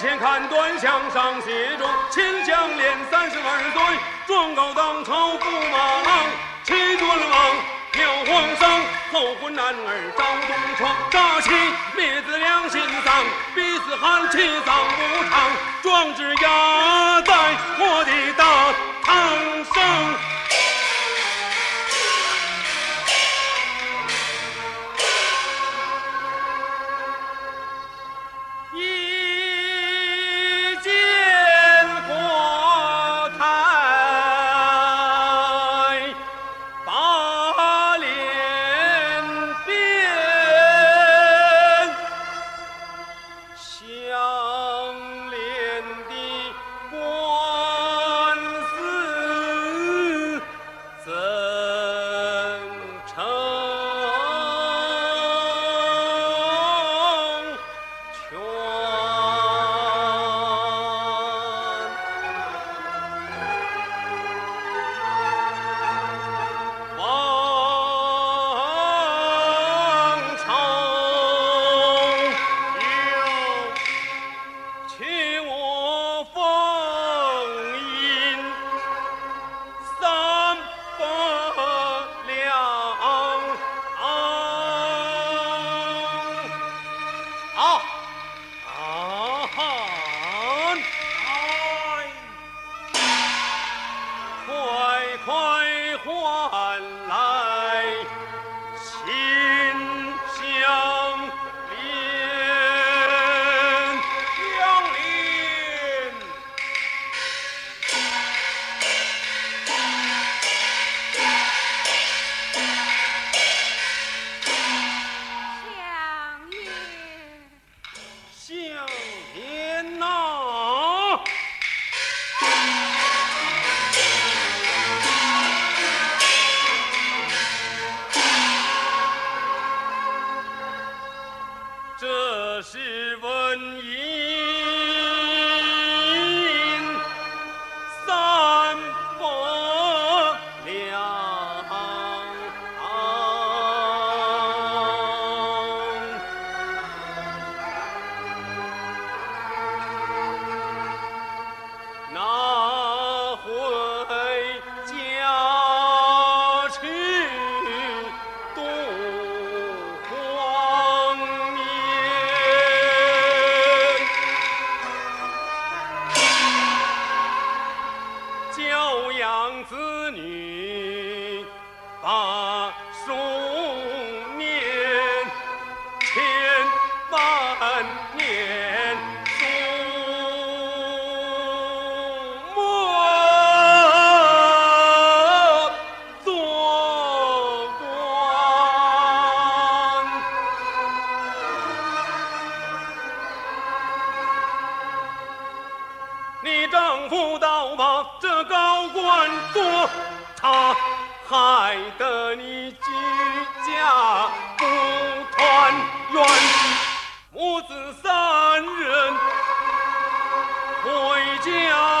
前看端详上写着秦香莲三十二岁，状告当朝驸马齐尊王，吊皇上后婚男儿赵东床，诈欺灭子良心丧，逼死汉妻丧不长，壮志扬是问一。养子女把书丈夫倒把这高官做他害得你举家不团圆。母子三人回家。